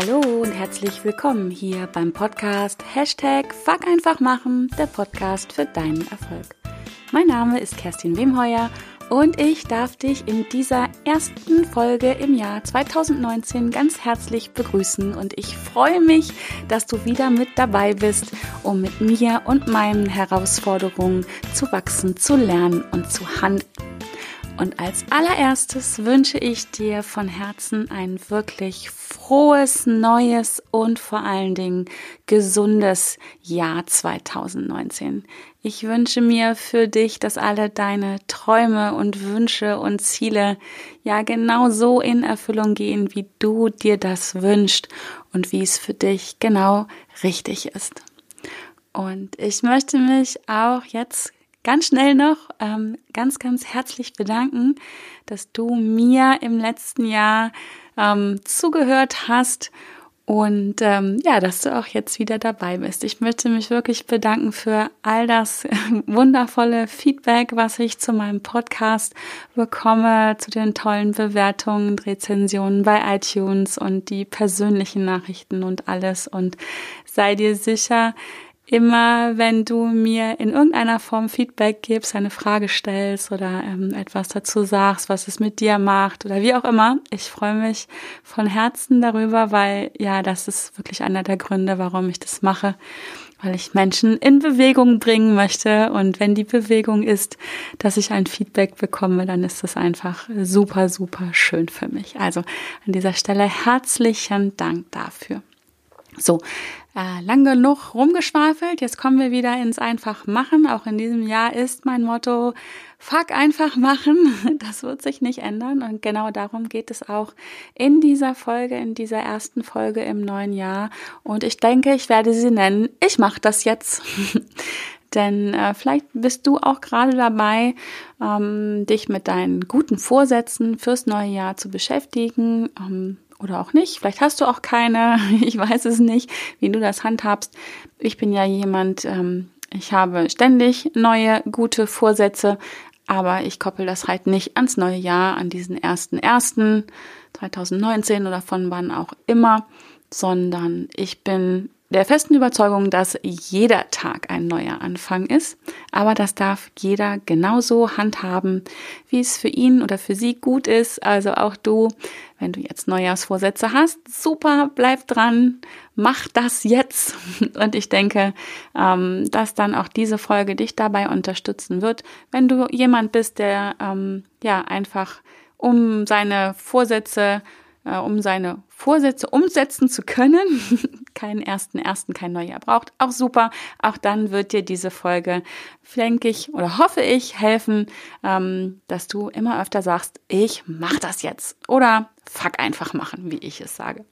Hallo und herzlich willkommen hier beim Podcast Hashtag Fuck einfach machen, der Podcast für deinen Erfolg. Mein Name ist Kerstin Wemheuer und ich darf dich in dieser ersten Folge im Jahr 2019 ganz herzlich begrüßen und ich freue mich, dass du wieder mit dabei bist, um mit mir und meinen Herausforderungen zu wachsen, zu lernen und zu handeln. Und als allererstes wünsche ich dir von Herzen ein wirklich frohes, neues und vor allen Dingen gesundes Jahr 2019. Ich wünsche mir für dich, dass alle deine Träume und Wünsche und Ziele ja genau so in Erfüllung gehen, wie du dir das wünschst und wie es für dich genau richtig ist. Und ich möchte mich auch jetzt ganz schnell noch ähm, ganz, ganz herzlich bedanken, dass du mir im letzten Jahr ähm, zugehört hast und ähm, ja, dass du auch jetzt wieder dabei bist. Ich möchte mich wirklich bedanken für all das wundervolle Feedback, was ich zu meinem Podcast bekomme, zu den tollen Bewertungen, Rezensionen bei iTunes und die persönlichen Nachrichten und alles. Und sei dir sicher, immer, wenn du mir in irgendeiner Form Feedback gibst, eine Frage stellst oder ähm, etwas dazu sagst, was es mit dir macht oder wie auch immer. Ich freue mich von Herzen darüber, weil ja, das ist wirklich einer der Gründe, warum ich das mache, weil ich Menschen in Bewegung bringen möchte. Und wenn die Bewegung ist, dass ich ein Feedback bekomme, dann ist das einfach super, super schön für mich. Also an dieser Stelle herzlichen Dank dafür. So, äh, lang genug rumgeschwafelt. Jetzt kommen wir wieder ins einfach machen. Auch in diesem Jahr ist mein Motto Fuck einfach machen. Das wird sich nicht ändern. Und genau darum geht es auch in dieser Folge, in dieser ersten Folge im neuen Jahr. Und ich denke, ich werde sie nennen. Ich mache das jetzt. Denn äh, vielleicht bist du auch gerade dabei, ähm, dich mit deinen guten Vorsätzen fürs neue Jahr zu beschäftigen. Ähm, oder auch nicht. Vielleicht hast du auch keine. Ich weiß es nicht, wie du das handhabst. Ich bin ja jemand, ähm, ich habe ständig neue, gute Vorsätze, aber ich koppel das halt nicht ans neue Jahr, an diesen ersten ersten 2019 oder von wann auch immer, sondern ich bin der festen Überzeugung, dass jeder Tag ein neuer Anfang ist, aber das darf jeder genauso handhaben, wie es für ihn oder für sie gut ist. Also auch du, wenn du jetzt Neujahrsvorsätze hast, super, bleib dran, mach das jetzt. Und ich denke, ähm, dass dann auch diese Folge dich dabei unterstützen wird, wenn du jemand bist, der ähm, ja einfach um seine Vorsätze äh, um seine Vorsätze umsetzen zu können, keinen ersten ersten, kein Neujahr braucht, auch super. Auch dann wird dir diese Folge, denke ich oder hoffe ich, helfen, ähm, dass du immer öfter sagst, ich mach das jetzt oder fuck einfach machen, wie ich es sage.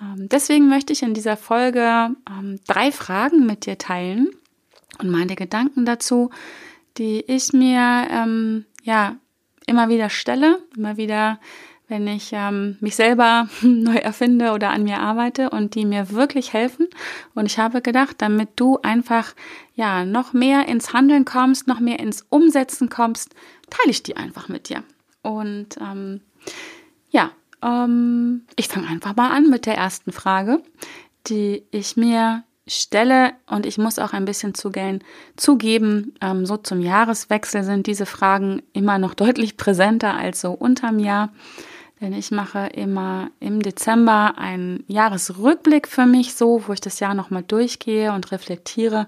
Ähm, deswegen möchte ich in dieser Folge ähm, drei Fragen mit dir teilen und meine Gedanken dazu, die ich mir ähm, ja immer wieder stelle, immer wieder wenn ich ähm, mich selber neu erfinde oder an mir arbeite und die mir wirklich helfen. Und ich habe gedacht, damit du einfach ja noch mehr ins Handeln kommst, noch mehr ins Umsetzen kommst, teile ich die einfach mit dir. Und ähm, ja, ähm, ich fange einfach mal an mit der ersten Frage, die ich mir stelle und ich muss auch ein bisschen zugehen, zugeben, ähm, so zum Jahreswechsel sind diese Fragen immer noch deutlich präsenter als so unterm Jahr. Denn ich mache immer im Dezember einen Jahresrückblick für mich so, wo ich das Jahr nochmal durchgehe und reflektiere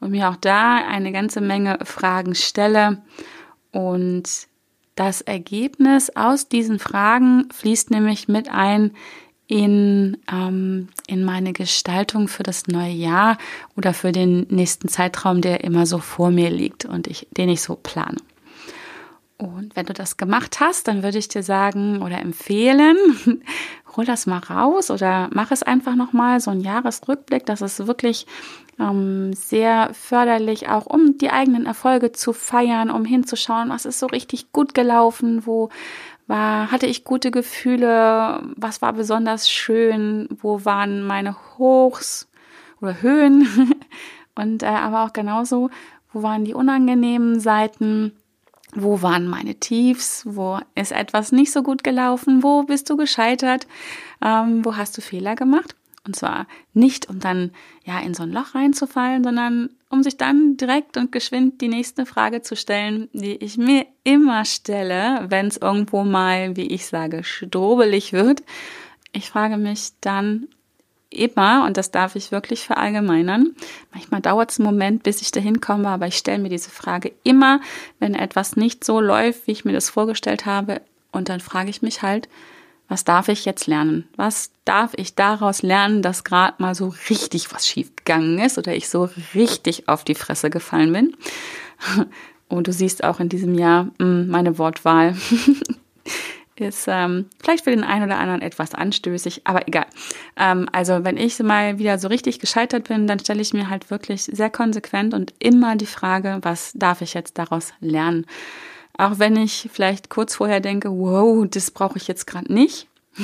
und mir auch da eine ganze Menge Fragen stelle. Und das Ergebnis aus diesen Fragen fließt nämlich mit ein in, ähm, in meine Gestaltung für das neue Jahr oder für den nächsten Zeitraum, der immer so vor mir liegt und ich, den ich so plane. Und wenn du das gemacht hast, dann würde ich dir sagen oder empfehlen, hol das mal raus oder mach es einfach nochmal, so ein Jahresrückblick. Das ist wirklich ähm, sehr förderlich, auch um die eigenen Erfolge zu feiern, um hinzuschauen, was ist so richtig gut gelaufen, wo war, hatte ich gute Gefühle, was war besonders schön, wo waren meine Hochs oder Höhen und äh, aber auch genauso, wo waren die unangenehmen Seiten wo waren meine Tiefs, wo ist etwas nicht so gut gelaufen, wo bist du gescheitert, ähm, wo hast du Fehler gemacht. Und zwar nicht, um dann ja in so ein Loch reinzufallen, sondern um sich dann direkt und geschwind die nächste Frage zu stellen, die ich mir immer stelle, wenn es irgendwo mal, wie ich sage, strobelig wird. Ich frage mich dann immer, und das darf ich wirklich verallgemeinern, manchmal dauert es einen Moment, bis ich dahin komme, aber ich stelle mir diese Frage immer, wenn etwas nicht so läuft, wie ich mir das vorgestellt habe. Und dann frage ich mich halt, was darf ich jetzt lernen? Was darf ich daraus lernen, dass gerade mal so richtig was schiefgegangen ist oder ich so richtig auf die Fresse gefallen bin? Und du siehst auch in diesem Jahr hm, meine Wortwahl ist ähm, vielleicht für den einen oder anderen etwas anstößig, aber egal. Ähm, also wenn ich mal wieder so richtig gescheitert bin, dann stelle ich mir halt wirklich sehr konsequent und immer die Frage, was darf ich jetzt daraus lernen? Auch wenn ich vielleicht kurz vorher denke, wow, das brauche ich jetzt gerade nicht.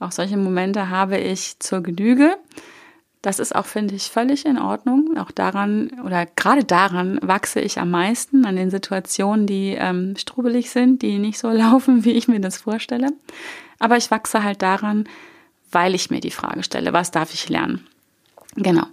auch solche Momente habe ich zur Genüge. Das ist auch, finde ich, völlig in Ordnung. Auch daran oder gerade daran wachse ich am meisten, an den Situationen, die ähm, strubelig sind, die nicht so laufen, wie ich mir das vorstelle. Aber ich wachse halt daran, weil ich mir die Frage stelle, was darf ich lernen? Genau.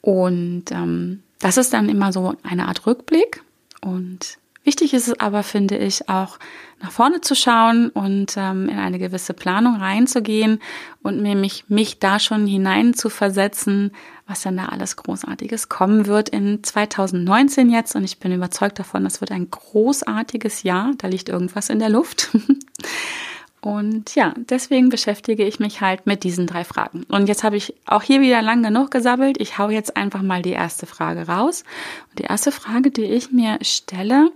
Und ähm, das ist dann immer so eine Art Rückblick. Und Wichtig ist es aber, finde ich, auch nach vorne zu schauen und ähm, in eine gewisse Planung reinzugehen und mir mich, da schon hinein zu versetzen, was dann da alles Großartiges kommen wird in 2019 jetzt. Und ich bin überzeugt davon, das wird ein großartiges Jahr. Da liegt irgendwas in der Luft. Und ja, deswegen beschäftige ich mich halt mit diesen drei Fragen. Und jetzt habe ich auch hier wieder lang genug gesabbelt. Ich hau jetzt einfach mal die erste Frage raus. Und die erste Frage, die ich mir stelle,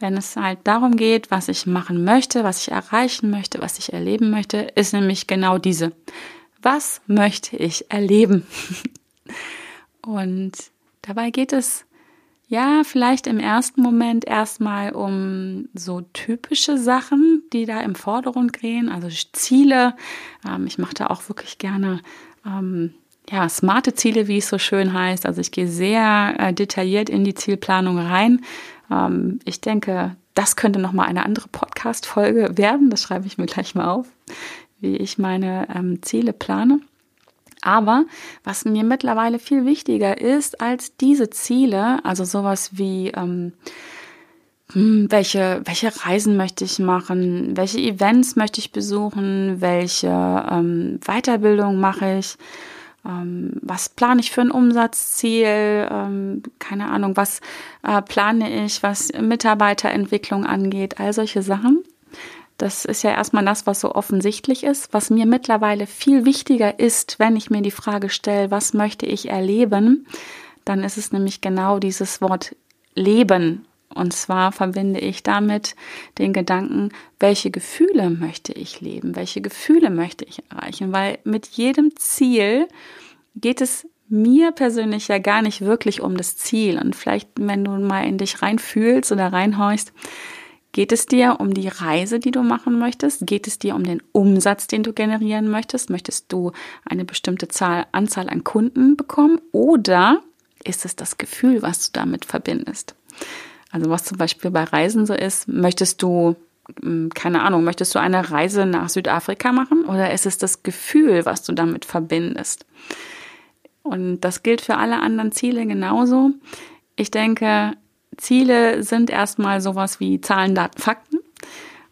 wenn es halt darum geht, was ich machen möchte, was ich erreichen möchte, was ich erleben möchte, ist nämlich genau diese. Was möchte ich erleben? Und dabei geht es ja, vielleicht im ersten Moment erstmal um so typische Sachen, die da im Vordergrund gehen, also Ziele. Ähm, ich mache da auch wirklich gerne ähm, ja, smarte Ziele, wie es so schön heißt. Also ich gehe sehr äh, detailliert in die Zielplanung rein. Ähm, ich denke, das könnte nochmal eine andere Podcast-Folge werden. Das schreibe ich mir gleich mal auf, wie ich meine ähm, Ziele plane. Aber was mir mittlerweile viel wichtiger ist als diese Ziele, also sowas wie ähm, hm, welche, welche Reisen möchte ich machen, welche Events möchte ich besuchen, welche ähm, Weiterbildung mache ich, ähm, was plane ich für ein Umsatzziel, ähm, keine Ahnung, was äh, plane ich, was Mitarbeiterentwicklung angeht, all solche Sachen. Das ist ja erstmal das, was so offensichtlich ist. Was mir mittlerweile viel wichtiger ist, wenn ich mir die Frage stelle, was möchte ich erleben, dann ist es nämlich genau dieses Wort Leben. Und zwar verbinde ich damit den Gedanken, welche Gefühle möchte ich leben, welche Gefühle möchte ich erreichen, weil mit jedem Ziel geht es mir persönlich ja gar nicht wirklich um das Ziel. Und vielleicht, wenn du mal in dich reinfühlst oder reinhorchst, Geht es dir um die Reise, die du machen möchtest? Geht es dir um den Umsatz, den du generieren möchtest? Möchtest du eine bestimmte Zahl, Anzahl an Kunden bekommen? Oder ist es das Gefühl, was du damit verbindest? Also was zum Beispiel bei Reisen so ist, möchtest du, hm, keine Ahnung, möchtest du eine Reise nach Südafrika machen? Oder ist es das Gefühl, was du damit verbindest? Und das gilt für alle anderen Ziele genauso. Ich denke, Ziele sind erstmal sowas wie Zahlen, Daten, Fakten.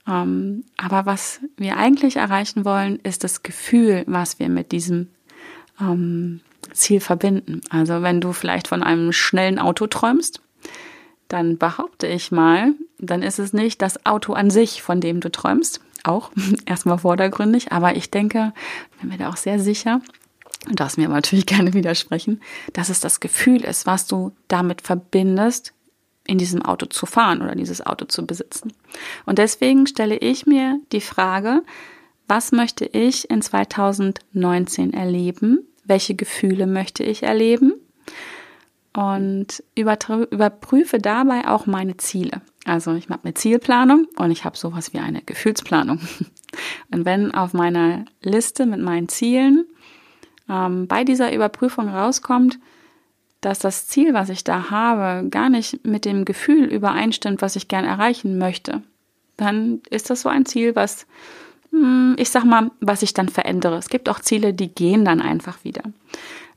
Ähm, aber was wir eigentlich erreichen wollen, ist das Gefühl, was wir mit diesem ähm, Ziel verbinden. Also wenn du vielleicht von einem schnellen Auto träumst, dann behaupte ich mal, dann ist es nicht das Auto an sich, von dem du träumst. Auch erstmal vordergründig, aber ich denke, bin mir da auch sehr sicher, und darfst mir natürlich gerne widersprechen, dass es das Gefühl ist, was du damit verbindest, in diesem Auto zu fahren oder dieses Auto zu besitzen. Und deswegen stelle ich mir die Frage, was möchte ich in 2019 erleben? Welche Gefühle möchte ich erleben? Und überprüfe dabei auch meine Ziele. Also ich habe eine Zielplanung und ich habe sowas wie eine Gefühlsplanung. Und wenn auf meiner Liste mit meinen Zielen ähm, bei dieser Überprüfung rauskommt, dass das Ziel, was ich da habe, gar nicht mit dem Gefühl übereinstimmt, was ich gern erreichen möchte, dann ist das so ein Ziel, was, hm, ich sag mal, was ich dann verändere. Es gibt auch Ziele, die gehen dann einfach wieder.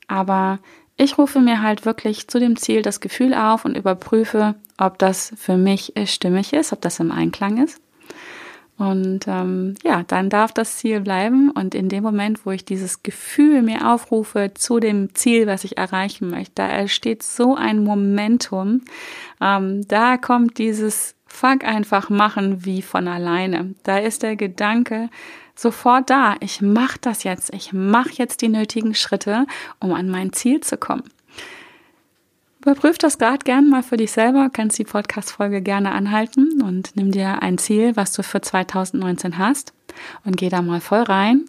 Aber ich rufe mir halt wirklich zu dem Ziel das Gefühl auf und überprüfe, ob das für mich stimmig ist, ob das im Einklang ist. Und ähm, ja, dann darf das Ziel bleiben. Und in dem Moment, wo ich dieses Gefühl mir aufrufe zu dem Ziel, was ich erreichen möchte, da entsteht so ein Momentum. Ähm, da kommt dieses Fuck einfach machen wie von alleine. Da ist der Gedanke sofort da. Ich mache das jetzt. Ich mache jetzt die nötigen Schritte, um an mein Ziel zu kommen. Überprüf das gerade gern mal für dich selber, kannst die Podcast-Folge gerne anhalten und nimm dir ein Ziel, was du für 2019 hast und geh da mal voll rein,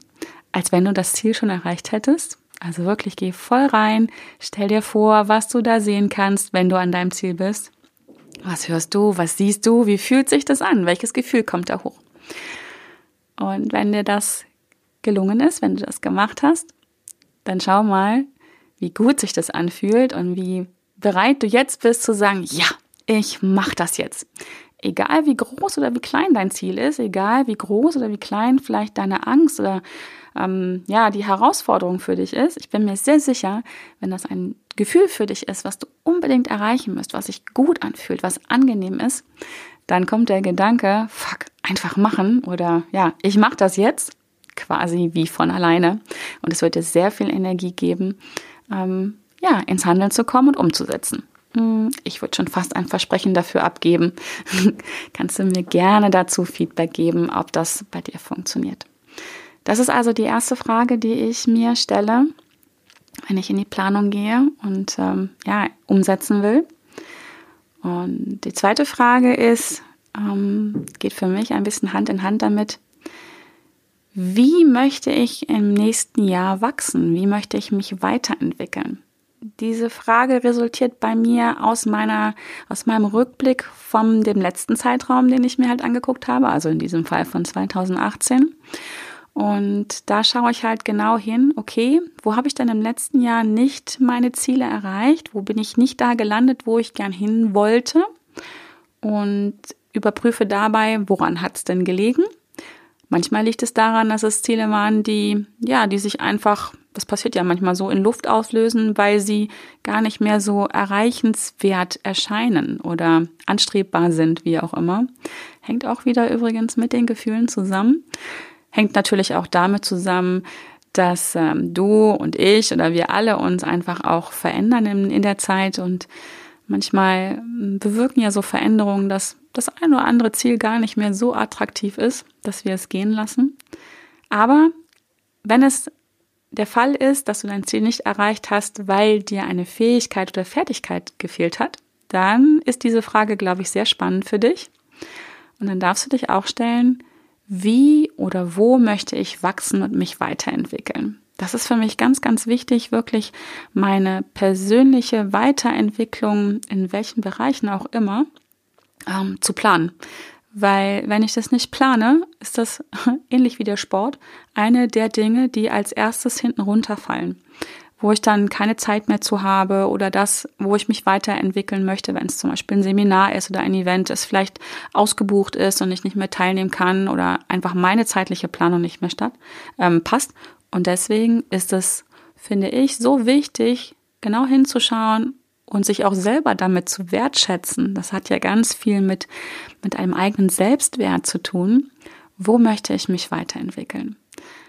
als wenn du das Ziel schon erreicht hättest. Also wirklich geh voll rein, stell dir vor, was du da sehen kannst, wenn du an deinem Ziel bist. Was hörst du? Was siehst du? Wie fühlt sich das an? Welches Gefühl kommt da hoch? Und wenn dir das gelungen ist, wenn du das gemacht hast, dann schau mal, wie gut sich das anfühlt und wie bereit du jetzt bist zu sagen, ja, ich mache das jetzt. Egal wie groß oder wie klein dein Ziel ist, egal wie groß oder wie klein vielleicht deine Angst oder ähm, ja die Herausforderung für dich ist, ich bin mir sehr sicher, wenn das ein Gefühl für dich ist, was du unbedingt erreichen musst, was sich gut anfühlt, was angenehm ist, dann kommt der Gedanke, fuck, einfach machen oder ja, ich mache das jetzt, quasi wie von alleine. Und es wird dir sehr viel Energie geben, ähm, ja, ins Handeln zu kommen und umzusetzen. Hm, ich würde schon fast ein Versprechen dafür abgeben. Kannst du mir gerne dazu Feedback geben, ob das bei dir funktioniert. Das ist also die erste Frage, die ich mir stelle, wenn ich in die Planung gehe und ähm, ja, umsetzen will. Und die zweite Frage ist, ähm, geht für mich ein bisschen Hand in Hand damit, wie möchte ich im nächsten Jahr wachsen? Wie möchte ich mich weiterentwickeln? Diese Frage resultiert bei mir aus meiner, aus meinem Rückblick von dem letzten Zeitraum, den ich mir halt angeguckt habe, also in diesem Fall von 2018. Und da schaue ich halt genau hin, okay, wo habe ich denn im letzten Jahr nicht meine Ziele erreicht? Wo bin ich nicht da gelandet, wo ich gern hin wollte? Und überprüfe dabei, woran hat es denn gelegen? Manchmal liegt es daran, dass es Ziele waren, die, ja, die sich einfach das passiert ja manchmal so, in Luft auslösen, weil sie gar nicht mehr so erreichenswert erscheinen oder anstrebbar sind, wie auch immer. Hängt auch wieder übrigens mit den Gefühlen zusammen. Hängt natürlich auch damit zusammen, dass ähm, du und ich oder wir alle uns einfach auch verändern in, in der Zeit und manchmal ähm, bewirken ja so Veränderungen, dass das ein oder andere Ziel gar nicht mehr so attraktiv ist, dass wir es gehen lassen. Aber wenn es der Fall ist, dass du dein Ziel nicht erreicht hast, weil dir eine Fähigkeit oder Fertigkeit gefehlt hat, dann ist diese Frage, glaube ich, sehr spannend für dich. Und dann darfst du dich auch stellen, wie oder wo möchte ich wachsen und mich weiterentwickeln? Das ist für mich ganz, ganz wichtig, wirklich meine persönliche Weiterentwicklung in welchen Bereichen auch immer ähm, zu planen. Weil wenn ich das nicht plane, ist das ähnlich wie der Sport eine der Dinge, die als erstes hinten runterfallen. Wo ich dann keine Zeit mehr zu habe oder das, wo ich mich weiterentwickeln möchte, wenn es zum Beispiel ein Seminar ist oder ein Event ist, vielleicht ausgebucht ist und ich nicht mehr teilnehmen kann oder einfach meine zeitliche Planung nicht mehr statt, ähm, passt. Und deswegen ist es, finde ich, so wichtig, genau hinzuschauen, und sich auch selber damit zu wertschätzen, das hat ja ganz viel mit, mit einem eigenen Selbstwert zu tun. Wo möchte ich mich weiterentwickeln?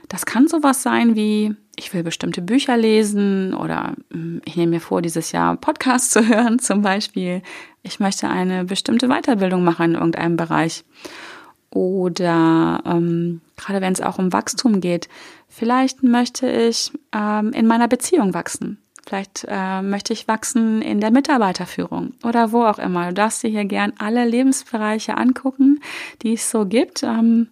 Das kann sowas sein wie, ich will bestimmte Bücher lesen oder hm, ich nehme mir vor, dieses Jahr Podcasts zu hören zum Beispiel. Ich möchte eine bestimmte Weiterbildung machen in irgendeinem Bereich. Oder ähm, gerade wenn es auch um Wachstum geht, vielleicht möchte ich ähm, in meiner Beziehung wachsen. Vielleicht äh, möchte ich wachsen in der Mitarbeiterführung oder wo auch immer. Du darfst dir hier gern alle Lebensbereiche angucken, die es so gibt. Ähm,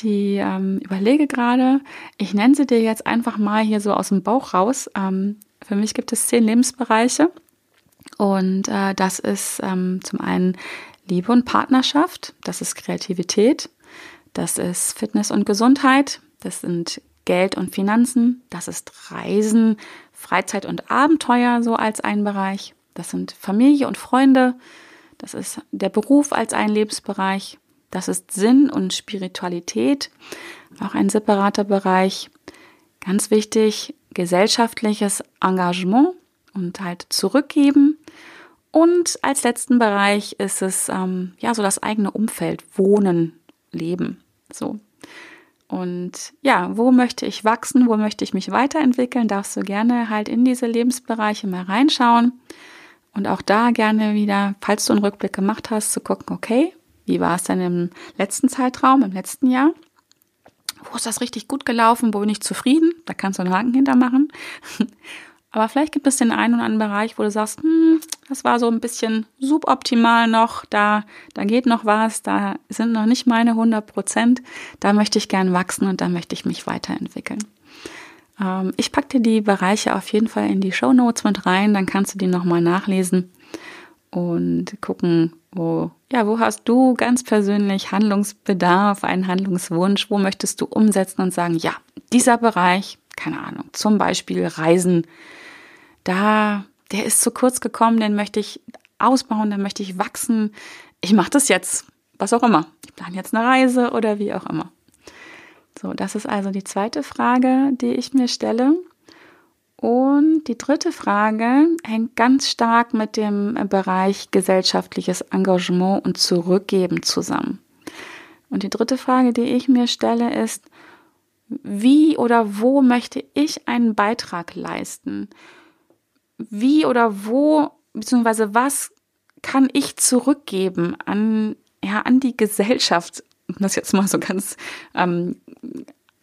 die ähm, überlege gerade, ich nenne sie dir jetzt einfach mal hier so aus dem Bauch raus. Ähm, für mich gibt es zehn Lebensbereiche und äh, das ist ähm, zum einen Liebe und Partnerschaft, das ist Kreativität, das ist Fitness und Gesundheit, das sind Geld und Finanzen, das ist Reisen, Freizeit und Abenteuer so als ein Bereich. Das sind Familie und Freunde. Das ist der Beruf als ein Lebensbereich. Das ist Sinn und Spiritualität, auch ein separater Bereich. Ganz wichtig, gesellschaftliches Engagement und halt zurückgeben. Und als letzten Bereich ist es ähm, ja so das eigene Umfeld, Wohnen, Leben. So. Und ja, wo möchte ich wachsen, wo möchte ich mich weiterentwickeln, darfst du gerne halt in diese Lebensbereiche mal reinschauen. Und auch da gerne wieder, falls du einen Rückblick gemacht hast, zu gucken, okay, wie war es denn im letzten Zeitraum, im letzten Jahr? Wo ist das richtig gut gelaufen? Wo bin ich zufrieden? Da kannst du einen Haken hintermachen. Aber vielleicht gibt es den einen oder anderen Bereich, wo du sagst, hm, das war so ein bisschen suboptimal noch, da, da geht noch was, da sind noch nicht meine 100 Prozent, da möchte ich gern wachsen und da möchte ich mich weiterentwickeln. Ähm, ich packe dir die Bereiche auf jeden Fall in die Show Notes mit rein, dann kannst du die nochmal nachlesen und gucken, wo, ja, wo hast du ganz persönlich Handlungsbedarf, einen Handlungswunsch, wo möchtest du umsetzen und sagen, ja, dieser Bereich, keine Ahnung, zum Beispiel Reisen, da, der ist zu kurz gekommen, den möchte ich ausbauen, den möchte ich wachsen. Ich mache das jetzt, was auch immer. Ich plane jetzt eine Reise oder wie auch immer. So, das ist also die zweite Frage, die ich mir stelle. Und die dritte Frage hängt ganz stark mit dem Bereich gesellschaftliches Engagement und Zurückgeben zusammen. Und die dritte Frage, die ich mir stelle, ist, wie oder wo möchte ich einen Beitrag leisten? Wie oder wo, beziehungsweise was kann ich zurückgeben an, ja, an die Gesellschaft, um das jetzt mal so ganz ähm,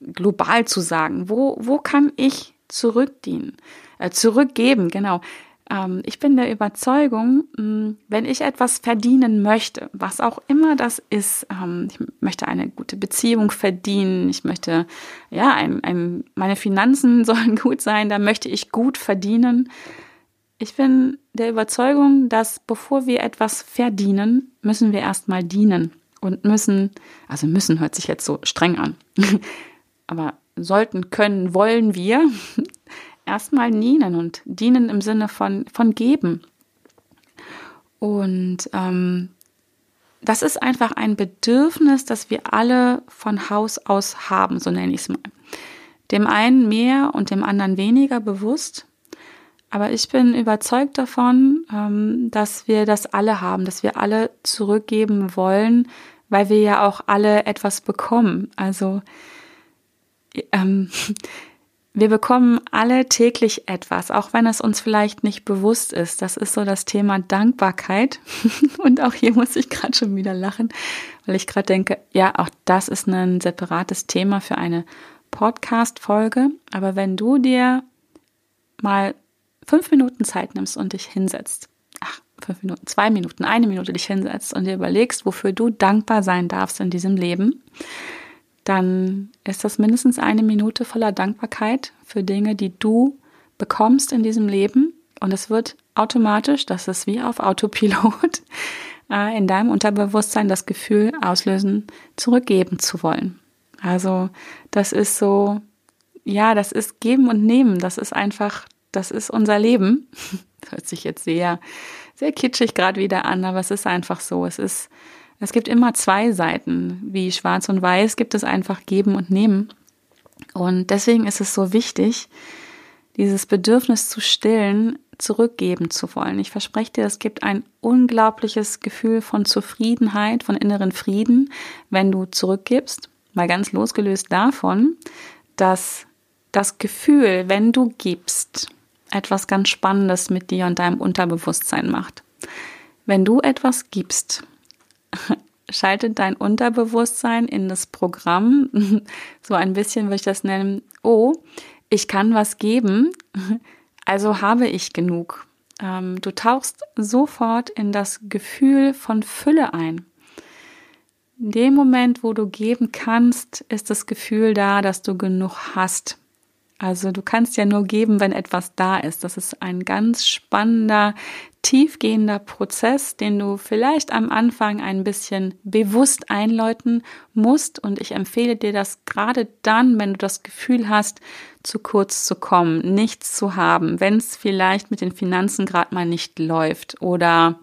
global zu sagen. Wo, wo kann ich zurückdienen, äh, zurückgeben, genau. Ähm, ich bin der Überzeugung, mh, hm, wenn ich etwas verdienen möchte, was auch immer das ist, ähm, ich möchte eine gute Beziehung verdienen, ich möchte, ja, ein, ein, meine Finanzen sollen gut sein, da möchte ich gut verdienen. Ich bin der Überzeugung, dass bevor wir etwas verdienen, müssen wir erstmal dienen und müssen, also müssen hört sich jetzt so streng an, aber sollten, können, wollen wir erstmal dienen und dienen im Sinne von, von geben. Und ähm, das ist einfach ein Bedürfnis, das wir alle von Haus aus haben, so nenne ich es mal. Dem einen mehr und dem anderen weniger bewusst. Aber ich bin überzeugt davon, ähm, dass wir das alle haben, dass wir alle zurückgeben wollen, weil wir ja auch alle etwas bekommen. Also ähm, wir bekommen alle täglich etwas, auch wenn es uns vielleicht nicht bewusst ist. Das ist so das Thema Dankbarkeit. Und auch hier muss ich gerade schon wieder lachen, weil ich gerade denke, ja, auch das ist ein separates Thema für eine Podcast-Folge. Aber wenn du dir mal fünf Minuten Zeit nimmst und dich hinsetzt, ach, fünf Minuten, zwei Minuten, eine Minute dich hinsetzt und dir überlegst, wofür du dankbar sein darfst in diesem Leben, dann ist das mindestens eine Minute voller Dankbarkeit für Dinge, die du bekommst in diesem Leben. Und es wird automatisch, das ist wie auf Autopilot, äh, in deinem Unterbewusstsein das Gefühl auslösen, zurückgeben zu wollen. Also das ist so, ja, das ist geben und nehmen. Das ist einfach das ist unser Leben. Das hört sich jetzt sehr, sehr kitschig gerade wieder an, aber es ist einfach so. Es ist, es gibt immer zwei Seiten. Wie schwarz und weiß gibt es einfach geben und nehmen. Und deswegen ist es so wichtig, dieses Bedürfnis zu stillen, zurückgeben zu wollen. Ich verspreche dir, es gibt ein unglaubliches Gefühl von Zufriedenheit, von inneren Frieden, wenn du zurückgibst. Mal ganz losgelöst davon, dass das Gefühl, wenn du gibst, etwas ganz Spannendes mit dir und deinem Unterbewusstsein macht. Wenn du etwas gibst, schaltet dein Unterbewusstsein in das Programm, so ein bisschen würde ich das nennen, oh, ich kann was geben, also habe ich genug. Ähm, du tauchst sofort in das Gefühl von Fülle ein. In dem Moment, wo du geben kannst, ist das Gefühl da, dass du genug hast. Also du kannst ja nur geben, wenn etwas da ist. Das ist ein ganz spannender tiefgehender Prozess, den du vielleicht am Anfang ein bisschen bewusst einläuten musst. Und ich empfehle dir das gerade dann, wenn du das Gefühl hast, zu kurz zu kommen, nichts zu haben, wenn es vielleicht mit den Finanzen gerade mal nicht läuft oder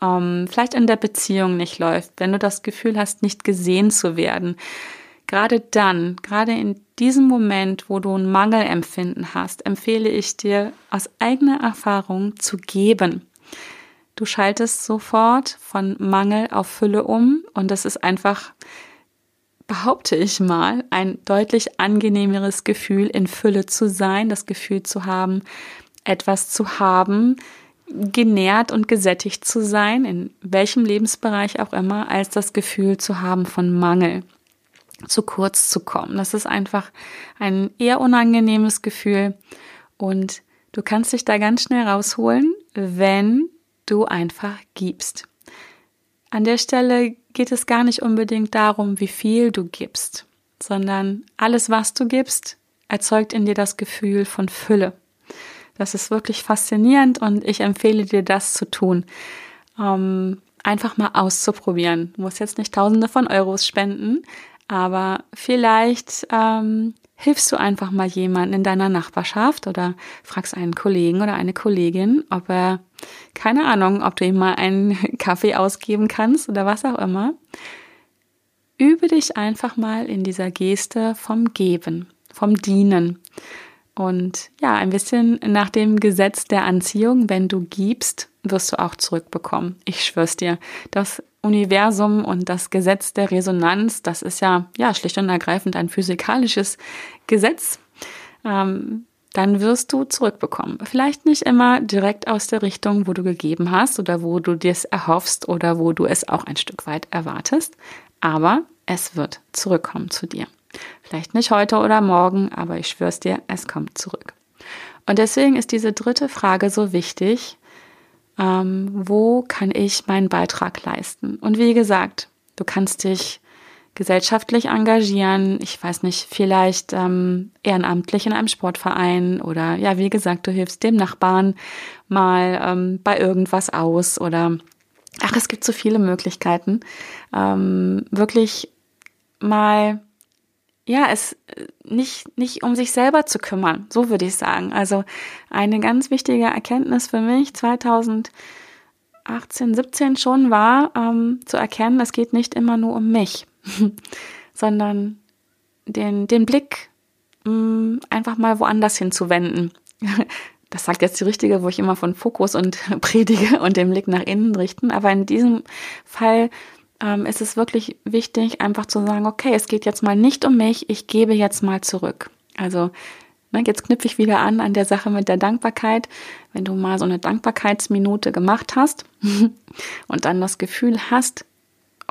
ähm, vielleicht in der Beziehung nicht läuft, wenn du das Gefühl hast, nicht gesehen zu werden. Gerade dann, gerade in diesem Moment, wo du ein Mangelempfinden hast, empfehle ich dir aus eigener Erfahrung zu geben. Du schaltest sofort von Mangel auf Fülle um und das ist einfach, behaupte ich mal, ein deutlich angenehmeres Gefühl, in Fülle zu sein, das Gefühl zu haben, etwas zu haben, genährt und gesättigt zu sein, in welchem Lebensbereich auch immer, als das Gefühl zu haben von Mangel zu kurz zu kommen. Das ist einfach ein eher unangenehmes Gefühl und du kannst dich da ganz schnell rausholen, wenn du einfach gibst. An der Stelle geht es gar nicht unbedingt darum, wie viel du gibst, sondern alles, was du gibst, erzeugt in dir das Gefühl von Fülle. Das ist wirklich faszinierend und ich empfehle dir, das zu tun. Ähm, einfach mal auszuprobieren. Du musst jetzt nicht Tausende von Euros spenden, aber vielleicht ähm, hilfst du einfach mal jemanden in deiner Nachbarschaft oder fragst einen Kollegen oder eine Kollegin, ob er, keine Ahnung, ob du ihm mal einen Kaffee ausgeben kannst oder was auch immer. Übe dich einfach mal in dieser Geste vom Geben, vom Dienen. Und ja, ein bisschen nach dem Gesetz der Anziehung, wenn du gibst, wirst du auch zurückbekommen. Ich schwör's dir. Das Universum und das Gesetz der Resonanz, das ist ja, ja schlicht und ergreifend ein physikalisches Gesetz. Ähm, dann wirst du zurückbekommen. Vielleicht nicht immer direkt aus der Richtung, wo du gegeben hast oder wo du dir es erhoffst oder wo du es auch ein Stück weit erwartest, aber es wird zurückkommen zu dir. Vielleicht nicht heute oder morgen, aber ich schwör's dir, es kommt zurück. Und deswegen ist diese dritte Frage so wichtig. Ähm, wo kann ich meinen Beitrag leisten? Und wie gesagt, du kannst dich gesellschaftlich engagieren, ich weiß nicht, vielleicht ähm, ehrenamtlich in einem Sportverein oder ja, wie gesagt, du hilfst dem Nachbarn mal ähm, bei irgendwas aus oder ach, es gibt so viele Möglichkeiten, ähm, wirklich mal ja, es äh, nicht, nicht um sich selber zu kümmern, so würde ich sagen. Also eine ganz wichtige Erkenntnis für mich 2018, 17 schon war, ähm, zu erkennen, es geht nicht immer nur um mich, sondern den, den Blick mh, mm, einfach mal woanders hinzuwenden. Das sagt jetzt die richtige, wo ich immer von Fokus und predige und den Blick nach innen richten. Aber in diesem Fall ähm, ist es wirklich wichtig, einfach zu sagen, okay, es geht jetzt mal nicht um mich, ich gebe jetzt mal zurück. Also ne, jetzt knüpfe ich wieder an an der Sache mit der Dankbarkeit. Wenn du mal so eine Dankbarkeitsminute gemacht hast und dann das Gefühl hast,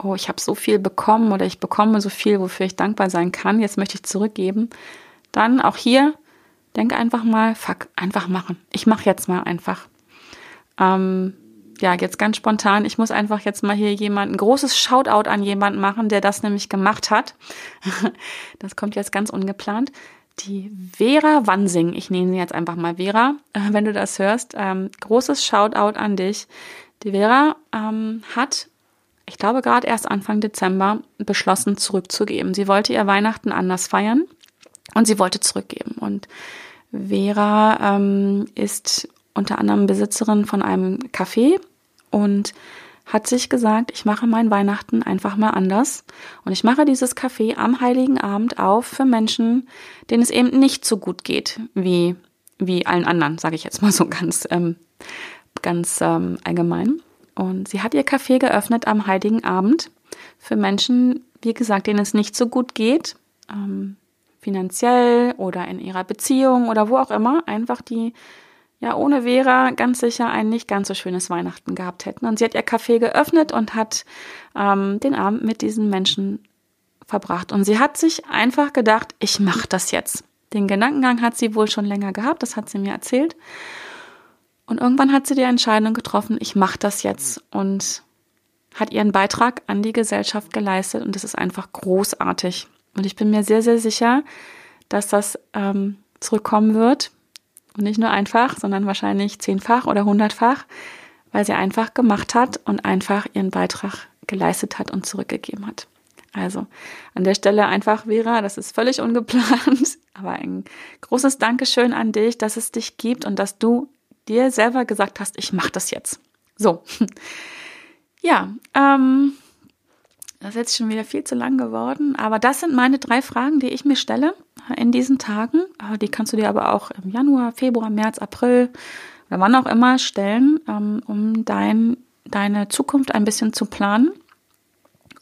oh, ich habe so viel bekommen oder ich bekomme so viel, wofür ich dankbar sein kann, jetzt möchte ich zurückgeben, dann auch hier denk einfach mal, fuck, einfach machen. Ich mache jetzt mal einfach. Ähm, ja, jetzt ganz spontan, ich muss einfach jetzt mal hier jemanden, ein großes Shoutout an jemanden machen, der das nämlich gemacht hat. Das kommt jetzt ganz ungeplant. Die Vera Wansing, ich nenne sie jetzt einfach mal Vera, äh, wenn du das hörst. Ähm, großes Shoutout an dich. Die Vera ähm, hat, ich glaube gerade erst Anfang Dezember, beschlossen zurückzugeben. Sie wollte ihr Weihnachten anders feiern und sie wollte zurückgeben. Und Vera ähm, ist unter anderem Besitzerin von einem Café und hat sich gesagt, ich mache mein Weihnachten einfach mal anders und ich mache dieses Café am heiligen Abend auf für Menschen, denen es eben nicht so gut geht wie wie allen anderen, sage ich jetzt mal so ganz ähm, ganz ähm, allgemein. Und sie hat ihr Café geöffnet am heiligen Abend für Menschen, wie gesagt, denen es nicht so gut geht, ähm, finanziell oder in ihrer Beziehung oder wo auch immer, einfach die ja ohne Vera ganz sicher ein nicht ganz so schönes Weihnachten gehabt hätten. Und sie hat ihr Café geöffnet und hat ähm, den Abend mit diesen Menschen verbracht. Und sie hat sich einfach gedacht, ich mache das jetzt. Den Gedankengang hat sie wohl schon länger gehabt, das hat sie mir erzählt. Und irgendwann hat sie die Entscheidung getroffen, ich mache das jetzt und hat ihren Beitrag an die Gesellschaft geleistet und das ist einfach großartig. Und ich bin mir sehr, sehr sicher, dass das ähm, zurückkommen wird. Und nicht nur einfach, sondern wahrscheinlich zehnfach oder hundertfach, weil sie einfach gemacht hat und einfach ihren Beitrag geleistet hat und zurückgegeben hat. Also an der Stelle einfach, Vera, das ist völlig ungeplant, aber ein großes Dankeschön an dich, dass es dich gibt und dass du dir selber gesagt hast, ich mache das jetzt. So, ja, ähm, das ist jetzt schon wieder viel zu lang geworden, aber das sind meine drei Fragen, die ich mir stelle in diesen Tagen. Die kannst du dir aber auch im Januar, Februar, März, April oder wann auch immer stellen, ähm, um dein, deine Zukunft ein bisschen zu planen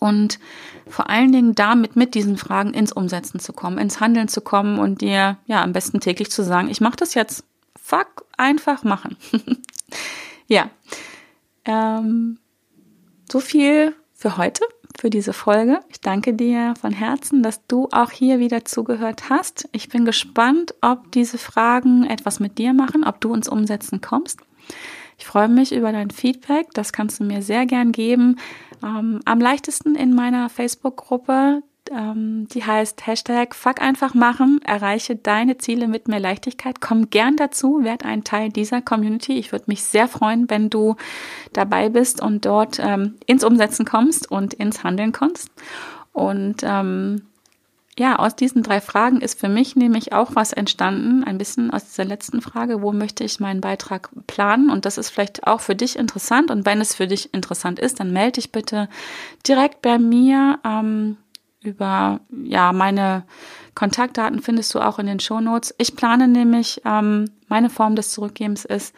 und vor allen Dingen damit mit diesen Fragen ins Umsetzen zu kommen, ins Handeln zu kommen und dir ja am besten täglich zu sagen, ich mache das jetzt. Fuck, einfach machen. ja. Ähm, so viel für heute, für diese Folge. Ich danke dir von Herzen, dass du auch hier wieder zugehört hast. Ich bin gespannt, ob diese Fragen etwas mit dir machen, ob du ins Umsetzen kommst. Ich freue mich über dein Feedback. Das kannst du mir sehr gern geben. Ähm, am leichtesten in meiner Facebook-Gruppe. Ähm, die heißt Hashtag Fuck einfach machen. Erreiche deine Ziele mit mehr Leichtigkeit. Komm gern dazu. Werd ein Teil dieser Community. Ich würde mich sehr freuen, wenn du dabei bist und dort ähm, ins Umsetzen kommst und ins Handeln kommst. Und ähm, ja, aus diesen drei Fragen ist für mich nämlich auch was entstanden, ein bisschen aus dieser letzten Frage, wo möchte ich meinen Beitrag planen? Und das ist vielleicht auch für dich interessant. Und wenn es für dich interessant ist, dann melde dich bitte direkt bei mir ähm, über ja meine Kontaktdaten findest du auch in den Shownotes. Ich plane nämlich, ähm, meine Form des Zurückgebens ist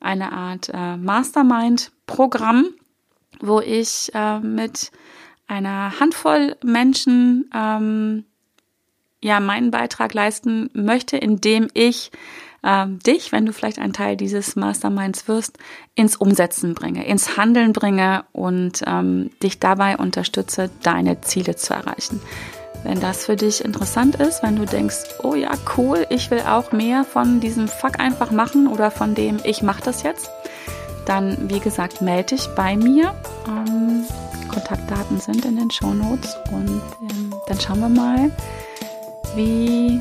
eine Art äh, Mastermind-Programm, wo ich äh, mit einer Handvoll Menschen ähm, ja meinen Beitrag leisten möchte, indem ich ähm, dich, wenn du vielleicht ein Teil dieses Masterminds wirst, ins Umsetzen bringe, ins Handeln bringe und ähm, dich dabei unterstütze, deine Ziele zu erreichen. Wenn das für dich interessant ist, wenn du denkst, oh ja, cool, ich will auch mehr von diesem Fuck einfach machen oder von dem ich mache das jetzt, dann wie gesagt, melde dich bei mir. Ähm, Kontaktdaten sind in den Show Notes und ähm, dann schauen wir mal, wie,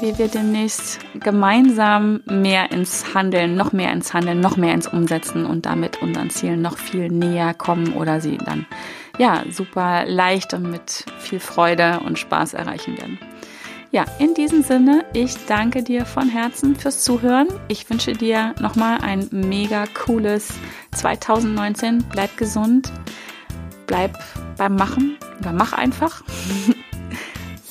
wie wir demnächst gemeinsam mehr ins Handeln, noch mehr ins Handeln, noch mehr ins Umsetzen und damit unseren Zielen noch viel näher kommen oder sie dann ja super leicht und mit viel Freude und Spaß erreichen werden. Ja, in diesem Sinne, ich danke dir von Herzen fürs Zuhören. Ich wünsche dir nochmal ein mega cooles 2019. Bleib gesund, bleib beim Machen oder mach einfach.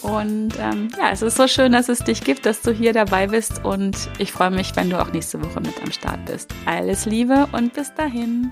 Und ähm, ja, es ist so schön, dass es dich gibt, dass du hier dabei bist. Und ich freue mich, wenn du auch nächste Woche mit am Start bist. Alles Liebe und bis dahin.